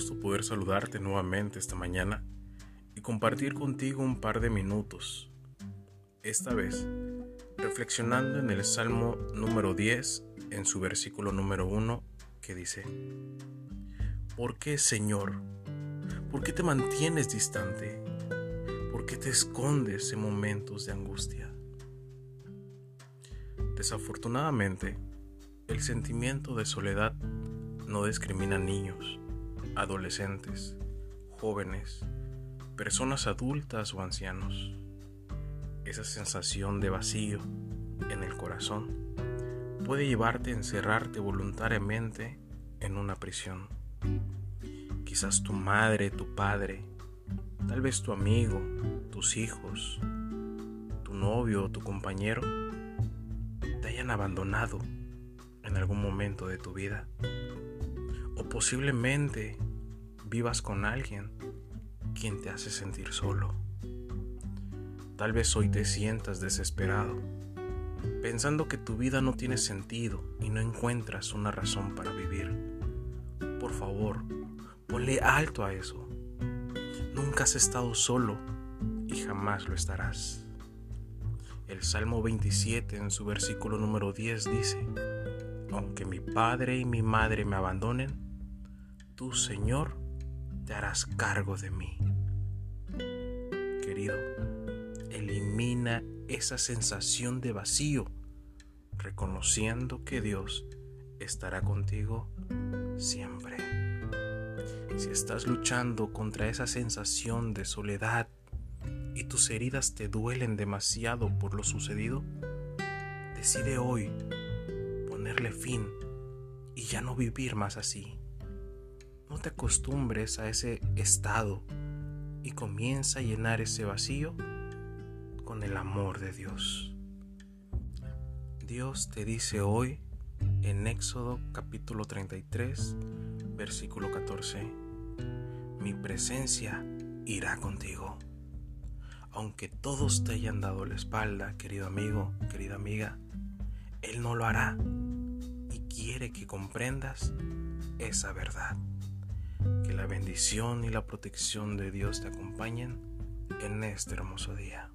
gusto poder saludarte nuevamente esta mañana y compartir contigo un par de minutos. Esta vez, reflexionando en el Salmo número 10, en su versículo número 1, que dice, ¿Por qué, Señor? ¿Por qué te mantienes distante? ¿Por qué te escondes en momentos de angustia? Desafortunadamente, el sentimiento de soledad no discrimina niños, adolescentes, jóvenes, personas adultas o ancianos. Esa sensación de vacío en el corazón puede llevarte a encerrarte voluntariamente en una prisión. Quizás tu madre, tu padre, tal vez tu amigo, tus hijos, tu novio o tu compañero te hayan abandonado en algún momento de tu vida. Posiblemente vivas con alguien quien te hace sentir solo. Tal vez hoy te sientas desesperado, pensando que tu vida no tiene sentido y no encuentras una razón para vivir. Por favor, ponle alto a eso. Nunca has estado solo y jamás lo estarás. El Salmo 27 en su versículo número 10 dice, aunque mi padre y mi madre me abandonen, tú, Señor, te harás cargo de mí. Querido, elimina esa sensación de vacío, reconociendo que Dios estará contigo siempre. Si estás luchando contra esa sensación de soledad y tus heridas te duelen demasiado por lo sucedido, decide hoy ponerle fin y ya no vivir más así. No te acostumbres a ese estado y comienza a llenar ese vacío con el amor de Dios. Dios te dice hoy en Éxodo capítulo 33, versículo 14, mi presencia irá contigo. Aunque todos te hayan dado la espalda, querido amigo, querida amiga, Él no lo hará quiere que comprendas esa verdad. Que la bendición y la protección de Dios te acompañen en este hermoso día.